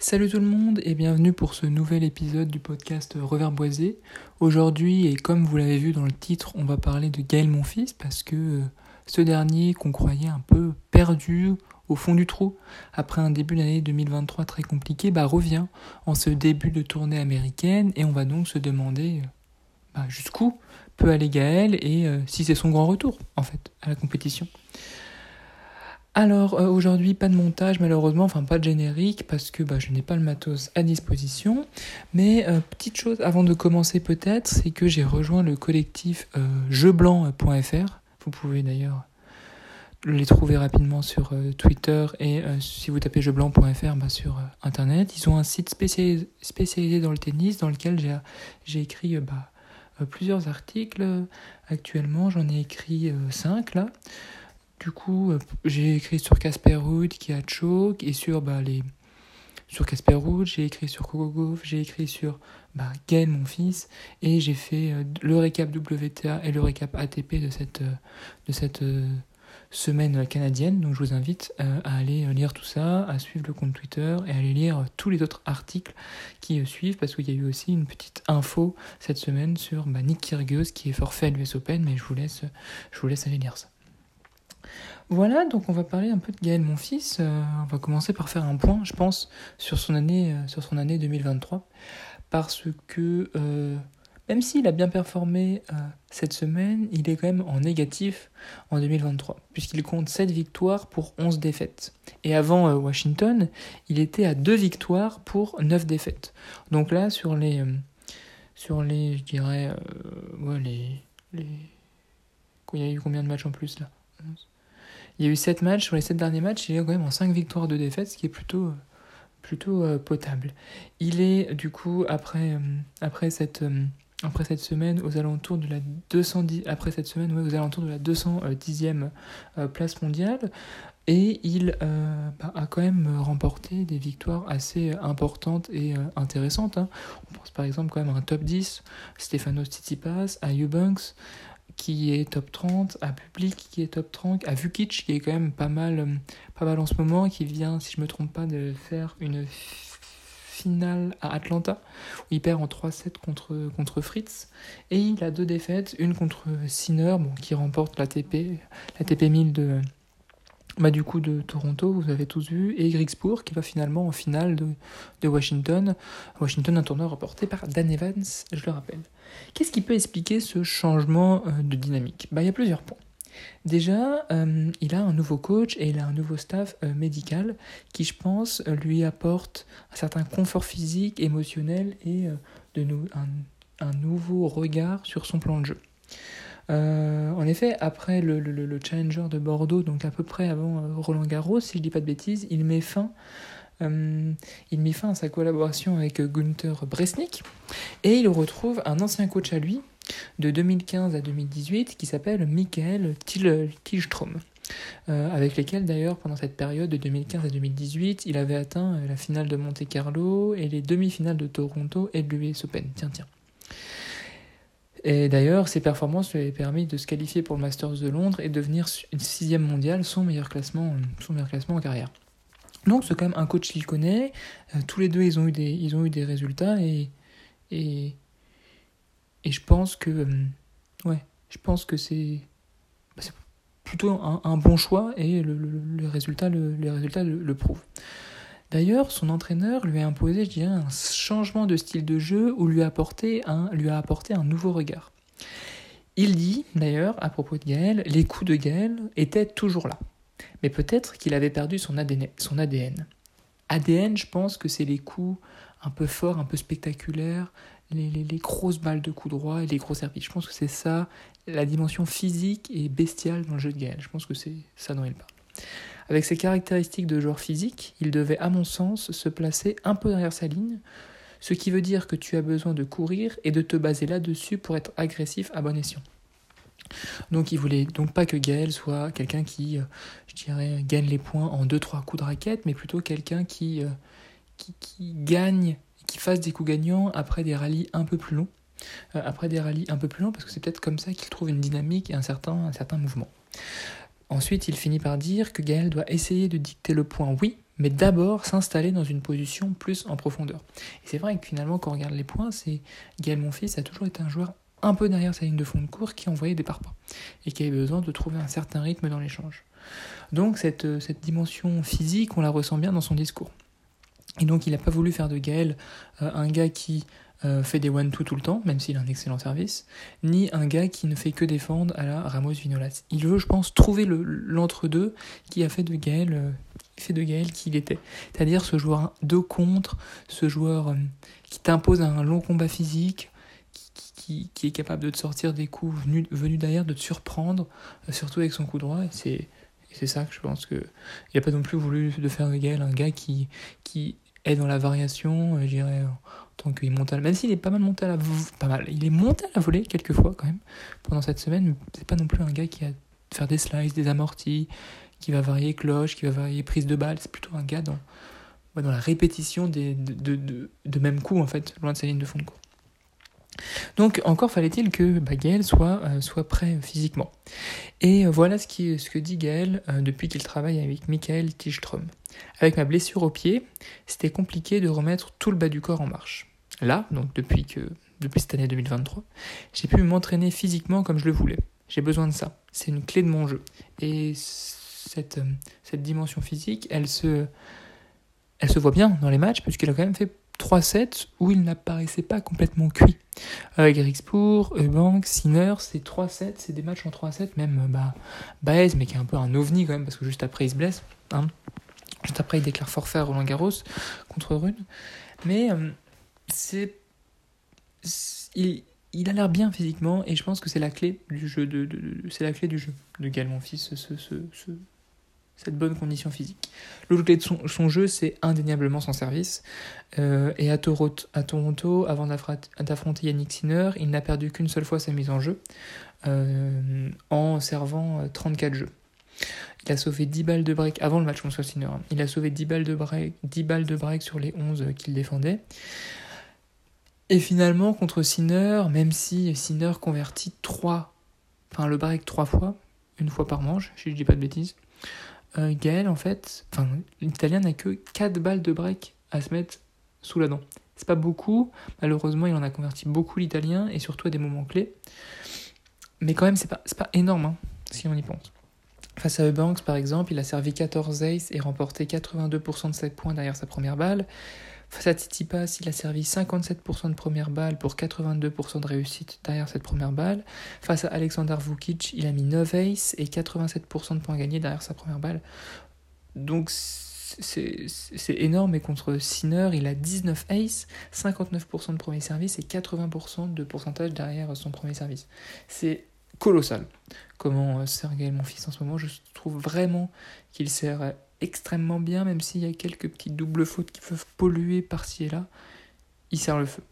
Salut tout le monde et bienvenue pour ce nouvel épisode du podcast Reverboisé. Aujourd'hui, et comme vous l'avez vu dans le titre, on va parler de Gaël Monfils parce que euh, ce dernier qu'on croyait un peu perdu au fond du trou après un début d'année 2023 très compliqué, bah revient en ce début de tournée américaine et on va donc se demander euh, bah, jusqu'où peut aller Gaël et euh, si c'est son grand retour en fait à la compétition. Alors euh, aujourd'hui pas de montage malheureusement, enfin pas de générique parce que bah, je n'ai pas le matos à disposition. Mais euh, petite chose avant de commencer peut-être, c'est que j'ai rejoint le collectif euh, jeublanc.fr. Vous pouvez d'ailleurs les trouver rapidement sur Twitter et si vous tapez jeublanc.fr bah, sur internet. Ils ont un site spécialisé, spécialisé dans le tennis dans lequel j'ai écrit bah, plusieurs articles. Actuellement j'en ai écrit 5 là. Du coup, euh, j'ai écrit sur Casper Ruud qui a choke et sur bah, les sur Casper Ruud, j'ai écrit sur Coco Gauff, j'ai écrit sur bah, Gaël, mon fils, et j'ai fait euh, le récap WTA et le récap ATP de cette, euh, de cette semaine canadienne. Donc je vous invite à aller lire tout ça, à suivre le compte Twitter et à aller lire tous les autres articles qui suivent, parce qu'il y a eu aussi une petite info cette semaine sur bah, Nick Kyrgios qui est forfait à l'US Open, mais je vous laisse, je vous laisse aller lire ça. Voilà, donc on va parler un peu de Gaël, mon fils. Euh, on va commencer par faire un point, je pense, sur son année, euh, sur son année 2023. Parce que euh, même s'il a bien performé cette semaine, il est quand même en négatif en 2023, puisqu'il compte 7 victoires pour 11 défaites. Et avant Washington, il était à 2 victoires pour 9 défaites. Donc là, sur les, sur les je dirais, les, les... Il y a eu combien de matchs en plus là? Il y a eu 7 matchs, sur les 7 derniers matchs, il est quand même en 5 victoires, de défaites, ce qui est plutôt, plutôt euh, potable. Il est du coup, après, euh, après, cette, euh, semaine, aux alentours de la 210, après cette semaine, ouais, aux alentours de la 210e place mondiale, et il bah, a quand même remporté des victoires assez importantes et intéressantes. Hein. On pense par exemple quand même à un top 10, Stefanos Tsitsipas, à qui est top 30, à Public qui est top 30, à Vukic qui est quand même pas mal, euh, pas mal en ce moment, qui vient, si je me trompe pas, de faire une finale à Atlanta, où il perd en 3-7 contre, contre Fritz. Et il a deux défaites, une contre Sinner, bon, qui remporte la TP, la TP 1000 de, bah, du coup de Toronto, vous avez tous vu, et Grigsburg qui va finalement en finale de, de Washington. Washington, un tournoi remporté par Dan Evans, je le rappelle. Qu'est-ce qui peut expliquer ce changement euh, de dynamique? Bah, Il y a plusieurs points. Déjà, euh, il a un nouveau coach et il a un nouveau staff euh, médical qui, je pense, lui apporte un certain confort physique, émotionnel et de un, un nouveau regard sur son plan de jeu. En effet, après le, le, Challenger de Bordeaux, donc à peu près avant Roland Garros, si je dis pas de bêtises, il met fin, euh, il met fin à sa collaboration avec Günther Bresnik et il retrouve un ancien coach à lui de 2015 à 2018 qui s'appelle Michael Tilstrom. avec lesquels d'ailleurs pendant cette période de 2015 à 2018 il avait atteint la finale de Monte Carlo et les demi-finales de Toronto et de l'US Open. Tiens, tiens. Et d'ailleurs, ses performances lui avaient permis de se qualifier pour le Masters de Londres et devenir une sixième mondiale, son meilleur classement en carrière. Donc c'est quand même un coach qu'il connaît. Euh, tous les deux, ils ont eu des, ils ont eu des résultats et, et, et je pense que, euh, ouais, je pense que c'est, bah, plutôt un, un, bon choix et le, le, résultat, le, les résultats le, le prouvent. D'ailleurs, son entraîneur lui a imposé, je dirais, un changement de style de jeu ou lui a un, lui a apporté un nouveau regard. Il dit, d'ailleurs, à propos de Gaël, les coups de Gaël étaient toujours là. Mais peut-être qu'il avait perdu son ADN, ADN. Je pense que c'est les coups un peu forts, un peu spectaculaires, les, grosses balles de coups droits et les gros services. Je pense que c'est ça, la dimension physique et bestiale dans le jeu de Gaël. Je pense que c'est ça dont il parle. Avec ses caractéristiques de joueur physique, il devait, à mon sens, se placer un peu derrière sa ligne, ce qui veut dire que tu as besoin de courir et de te baser là-dessus pour être agressif à bon escient. Donc il voulait donc pas que Gaël soit quelqu'un qui, euh, je dirais, gagne les points en 2-3 coups de raquette, mais plutôt quelqu'un qui, euh, qui, qui, gagne, qui fasse des coups gagnants après des rallyes un peu plus longs. Euh, après des rallyes un peu plus longs, parce que c'est peut-être comme ça qu'il trouve une dynamique et un certain, un certain mouvement. Ensuite, il finit par dire que Gaël doit essayer de dicter le point, oui, mais d'abord s'installer dans une position plus en profondeur. Et c'est vrai que finalement, quand on regarde les points, c'est Gaël Monfils a toujours été un joueur un peu derrière sa ligne de fond de cours qui envoyait des parpaings et qui avait besoin de trouver un certain rythme dans l'échange. Donc cette, euh, cette dimension physique, on la ressent bien dans son discours. Et donc il n'a pas voulu faire de Gaël euh, un gars qui euh, fait des one-two tout le temps, même s'il a un excellent service, ni un gars qui ne fait que défendre à la Ramos Vinolas. Il veut, je pense, trouver l'entre-deux qui a fait de Gaël, fait de Gaël qui il était. C'est-à-dire ce joueur de contre, ce joueur qui t'impose un long combat physique, qui, est capable de te sortir des coups venus, venus derrière, de te surprendre, surtout avec son coup droit. Et c'est ça que je pense que il n'a pas non plus voulu de faire Gaël un gars qui, qui est dans la variation, euh, je dirais, en tant qu'il monte à même s'il est pas mal monté à la pas mal, il est monté à la volée quelques fois quand même pendant cette semaine, c'est pas non plus un gars qui a faire des slices, des amortis, qui va varier cloche, qui va varier prise de balle, c'est plutôt un gars dans, dans la répétition des, de, de, de, même coups en fait, loin de sa ligne de fond de. Donc encore fallait-il que bah, Gaël soit, euh, soit prêt physiquement. Et euh, voilà ce, qui, ce que dit Gaël euh, depuis qu'il travaille avec Michael Tichstrom. Avec ma blessure au pied, c'était compliqué de remettre tout le bas du corps en marche. Là, donc depuis, que, depuis cette année 2023, j'ai pu m'entraîner physiquement comme je le voulais. J'ai besoin de ça. C'est une clé de mon jeu. Et cette, cette dimension physique, elle se, elle se voit bien dans les matchs, puisqu'il a quand même fait 3 sets où il n'apparaissait pas complètement cuit. Avec Rixpour, Eubank, Sinner, c'est 3 sets, c'est des matchs en 3 sets, même bah, Baez, mais qui est un peu un ovni quand même, parce que juste après il se blesse. Hein. Juste après il déclare forfait à Roland Garros contre Rune. Mais euh, c'est. Il, il, a l'air bien physiquement, et je pense que c'est la clé du jeu de, c'est la clé du jeu de Gal, mon fils, ce, ce, ce cette bonne condition physique. L'autre clé de son, jeu, c'est indéniablement son service. Euh, et à, Toronto, avant d'affronter Yannick Sinner, il n'a perdu qu'une seule fois sa mise en jeu, euh, en servant 34 euh, jeux. Il a sauvé 10 balles de break avant le match contre Sinner. Hein. Il a sauvé 10 balles de break, 10 balles de break sur les 11 qu'il défendait. Et finalement, contre Sinner, même si Sinner convertit 3, enfin le break 3 fois, une fois par manche, si je dis pas de bêtises, euh, Gaël, en fait, enfin, l'Italien n'a que 4 balles de break à se mettre sous la dent. C'est pas beaucoup, malheureusement, il en a converti beaucoup l'Italien, et surtout à des moments clés. Mais quand même, c'est pas, pas énorme, hein, si on y pense. Face à Eubanks, par exemple, il a servi 14 aces et remporté 82% de ses points derrière sa première balle. Face à Tsitsipas, il a servi 57% de première balle pour 82% de réussite derrière cette première balle. Face à Alexander Vukic, il a mis 9 aces et 87% de points gagnés derrière sa première balle. Donc c'est énorme et contre Sinner, il a 19 aces, 59% de premier service et 80% de pourcentage derrière son premier service. C'est colossal comment euh, sert Gaël mon fils en ce moment. Je trouve vraiment qu'il sert extrêmement bien, même s'il y a quelques petites doubles fautes qui peuvent polluer par-ci et là, il sert le feu.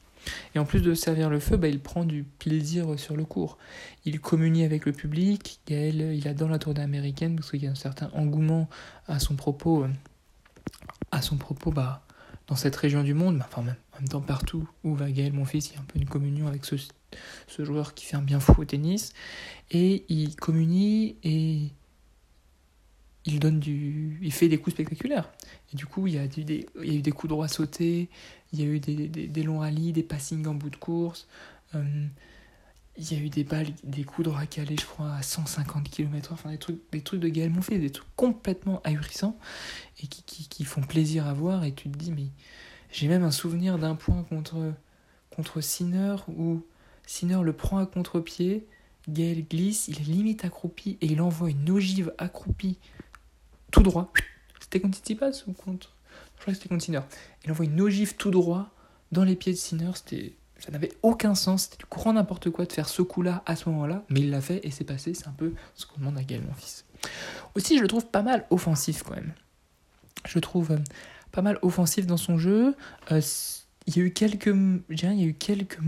Et en plus de servir le feu, bah, il prend du plaisir sur le cours. Il communie avec le public, Gaël, il adore la tournée américaine parce qu'il y a un certain engouement à son propos, euh, à son propos bah, dans cette région du monde, enfin même, en même temps partout où va Gaël, mon fils, il y a un peu une communion avec ce, ce joueur qui fait un bien fou au tennis. Et il communie et il donne du, il fait des coups spectaculaires. Et du coup, il y a, eu des, il des coups droits sautés, il y a eu des, longs rallyes, des passings en bout de course. Euh, il y a eu des balles, des coups droits calés, je crois, à 150 km Enfin, des trucs, de Gaël Monfils, des trucs complètement ahurissants et qui, qui, qui, font plaisir à voir. Et tu te dis, mais j'ai même un souvenir d'un point contre, contre Sinner où Sinner le prend à contre-pied. Gaël glisse, il est limite accroupi et il envoie une ogive accroupie tout droit. C'était contre Tsitsipas ou contre. Je crois que c'était contre Sinner. Il envoie une ogive tout droit dans les pieds de Sinner. Ça n'avait aucun sens, c'était du courant n'importe quoi de faire ce coup-là à ce moment-là, mais il l'a fait et c'est passé, c'est un peu ce qu'on demande à Gaël, mon fils. Aussi, je le trouve pas mal offensif quand même. Je le trouve euh, pas mal offensif dans son jeu. Euh, il y a eu quelques. il y a eu quelques.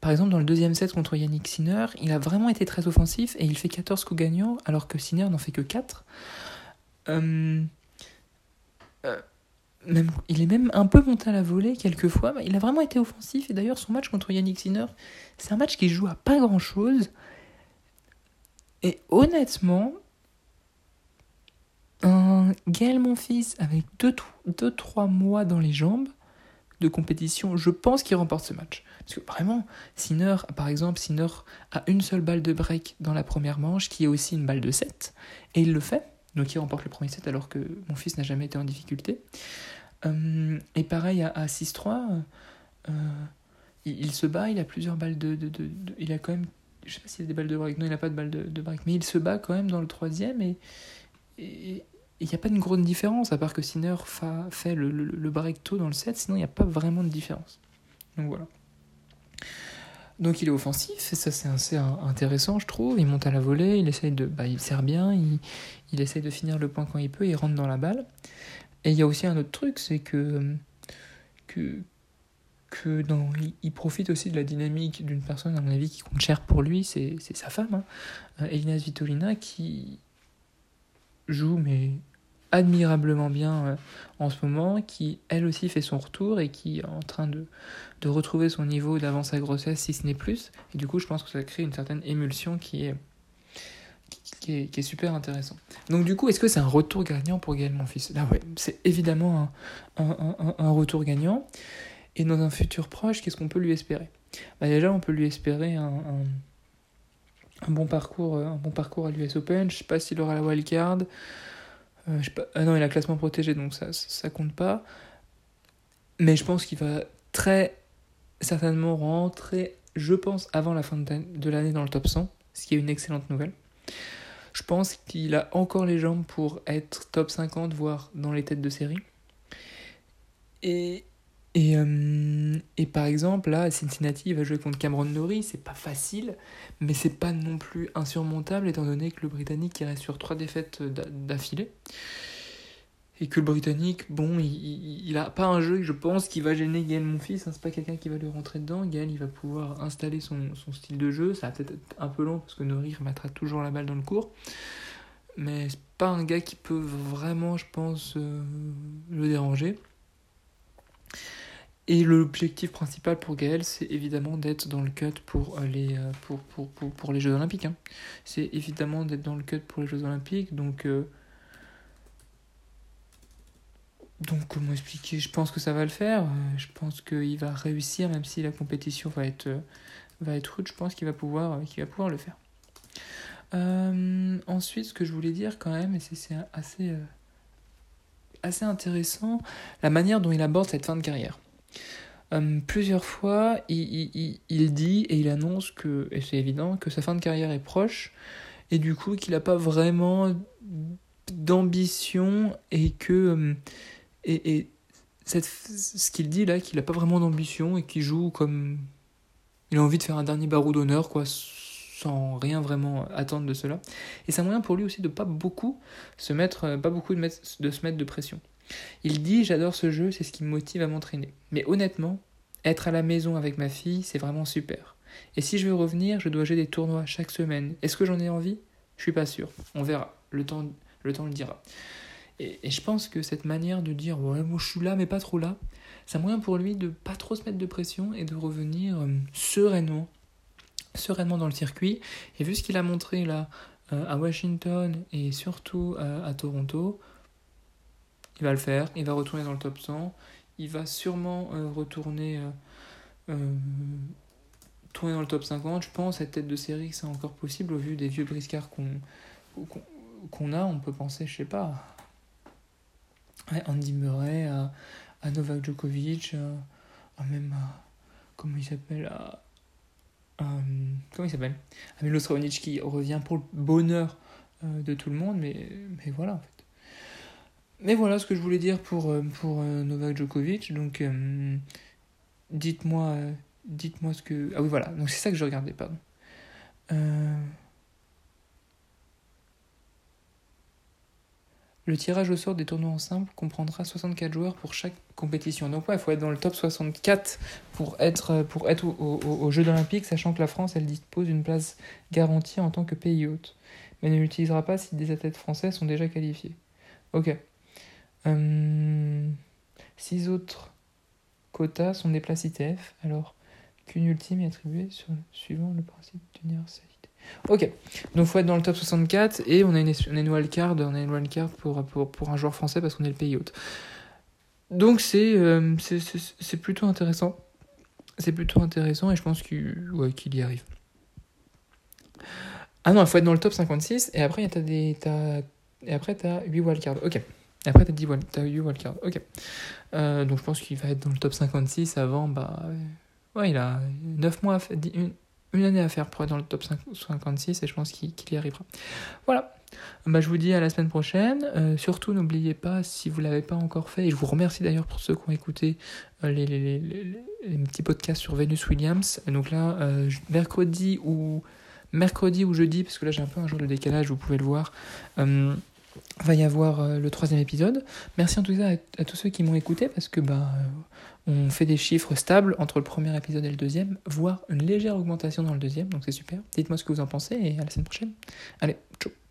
Par exemple, dans le deuxième set contre Yannick Sinner, il a vraiment été très offensif et il fait 14 coups gagnants alors que Sinner n'en fait que 4. Euh, euh, même, il est même un peu monté à la volée quelquefois. Il a vraiment été offensif. Et d'ailleurs, son match contre Yannick Sinner, c'est un match qui joue à pas grand chose. Et honnêtement, un Gaël Monfils avec 2-3 mois dans les jambes de compétition, je pense qu'il remporte ce match. Parce que vraiment, Sinner, par exemple, Sinner a une seule balle de break dans la première manche, qui est aussi une balle de 7, et il le fait. Il remporte le premier set alors que mon fils n'a jamais été en difficulté. Euh, et pareil à, 6-3, euh, il, se bat, il a plusieurs balles de, de, Il a quand même. Je sais pas s'il a des balles de break, non, il n'a pas de balles de, break, mais il se bat quand même dans le troisième et. il n'y a pas une grande différence, à part que Sinner fa, fait le, le, break tôt dans le set, sinon il n'y a pas vraiment de différence. Donc voilà. Donc il est offensif, et ça c'est assez intéressant je trouve. Il monte à la volée, il essaye de. Bah, il sert bien, il, il essaye de finir le point quand il peut, il rentre dans la balle. Et il y a aussi un autre truc, c'est que, il, profite aussi de la dynamique d'une personne, à mon avis, qui compte cher pour lui, c'est sa femme, hein, euh, Elina Svitolina, qui joue mais admirablement bien euh, en ce moment, qui elle aussi fait son retour et qui est en train de, de retrouver son niveau d'avant sa grossesse, si ce n'est plus. Et du coup, je pense que ça crée une certaine émulsion qui est, qui est, super intéressant. Donc du coup, est-ce que c'est un retour gagnant pour Gaël Monfils Là, ouais, c'est évidemment un, un, un, retour gagnant. Et dans un futur proche, qu'est-ce qu'on peut lui espérer? Bah Déjà, on peut lui espérer un, un, bon, parcours, un bon parcours à l'US Open. Je sais pas s'il aura la wildcard. Euh, je sais pas, ah non, il a classement protégé, donc ça, ça compte pas. Mais je pense qu'il va très certainement rentrer, je pense, avant la fin de l'année dans le top 100, ce qui est une excellente nouvelle. Je pense qu'il a encore les jambes pour être top 50, voire dans les têtes de série. Et, euh, et par exemple, là, Cincinnati va jouer contre Cameron Norrie, c'est pas facile, mais c'est pas non plus insurmontable étant donné que le Britannique il reste sur trois défaites d'affilée. Et que le Britannique, bon, il, il, a pas un jeu, je pense, qui va gêner Gaël Monfils, hein, c'est pas quelqu'un qui va lui rentrer dedans, Gaël il va pouvoir installer son, son style de jeu, ça va peut-être être un peu long parce que Nori remettra toujours la balle dans le cours, mais c'est pas un gars qui peut vraiment, je pense, euh, le déranger. Et l'objectif principal pour Gaël, c'est évidemment d'être dans le cut pour euh, les, euh, pour, pour, pour, pour les Jeux Olympiques. Hein. C'est évidemment d'être dans le cut pour les Jeux Olympiques, donc... Donc comment expliquer? Je pense que ça va le faire. Euh, je pense qu'il va réussir, même si la compétition va être, euh, va être rude. Je pense qu'il va, pouvoir, euh, qu'il va pouvoir le faire. ensuite, ce que je voulais dire quand même, et c'est assez, assez intéressant, la manière dont il aborde cette fin de carrière. plusieurs fois, il, il, il, dit et il annonce que, et c'est évident, que sa fin de carrière est proche, et du coup qu'il n'a pas vraiment d'ambition et que et, et cette, ce qu'il dit là, qu'il n'a pas vraiment d'ambition et qu'il joue comme. Il a envie de faire un dernier barreau d'honneur, quoi, sans rien vraiment attendre de cela. Et c'est un moyen pour lui aussi de pas beaucoup se mettre, pas beaucoup de, mettre, de se mettre de pression. Il dit J'adore ce jeu, c'est ce qui me motive à m'entraîner. Mais honnêtement, être à la maison avec ma fille, c'est vraiment super. Et si je veux revenir, je dois jouer des tournois chaque semaine. Est-ce que j'en ai envie? Je suis pas sûr. On verra. Le temps, le temps le dira. Et, je pense que cette manière de dire ouais, moi je suis là mais pas trop là, c'est un moyen pour lui de pas trop se mettre de pression et de revenir euh, sereinement, sereinement dans le circuit. Et vu ce qu'il a montré là euh, à Washington et surtout euh, à Toronto, il va le faire, il va retourner dans le top 100, il va sûrement retourner tourner dans le top 50. Je pense cette tête de série que c'est encore possible au vu des vieux briscards qu'on a. On peut penser, je sais pas, Andy Murray, à, Novak Djokovic, à, même à, comment il s'appelle, à, comment il s'appelle, à Milos Raonic qui revient pour le bonheur euh, de tout le monde, mais, mais voilà en fait. Mais voilà ce que je voulais dire pour, euh, pour euh, Novak Djokovic. Donc, dites-moi dites-moi ce que. Ah oui, voilà. Donc, c'est ça que je regardais, pardon. Le tirage au sort des tournois en simple comprendra 64 joueurs pour chaque compétition. Donc ouais, il faut être dans le top 64 pour être, pour être aux Jeux olympiques, sachant que la France, elle dispose d'une place garantie en tant que pays hôte. Mais ne l'utilisera pas si des athlètes français sont déjà qualifiés. Ok. Hum, six autres quotas sont des places ITF, alors qu'une ultime est attribuée suivant le principe d'universalité. Ok, donc faut être dans le top 64 et on a une, on a une wildcard, wildcard pour, pour, pour un joueur français parce qu'on est le pays hôte. Donc c'est euh, plutôt intéressant. C'est plutôt intéressant et je pense qu'il ouais, qu'il y arrive. Ah non, il faut être dans le top 56 et après t'as des as, et après t'as 8 wildcards. Ok. Et après t'as 10 as 8 wildcards. Ok. Euh, donc je pense qu'il va être dans le top 56 avant bah ouais, il a 9 mois à faire, une, une année à faire pour être dans le top 56 et je pense qu'il y arrivera. Voilà. Bah, je vous dis à la semaine prochaine. Euh, surtout, n'oubliez pas, si vous ne l'avez pas encore fait, et je vous remercie d'ailleurs pour ceux qui ont écouté euh, les, petits podcasts sur Venus Williams. Donc là, euh, mercredi ou mercredi ou jeudi, parce que là j'ai un peu un jour de décalage, vous pouvez le voir va y avoir le troisième épisode. Merci en tout cas à, tous ceux qui m'ont écouté parce que bah, on fait des chiffres stables entre le premier épisode et le deuxième, voire une légère augmentation dans le deuxième, donc c'est super. Dites-moi ce que vous en pensez et à la semaine prochaine. Allez, ciao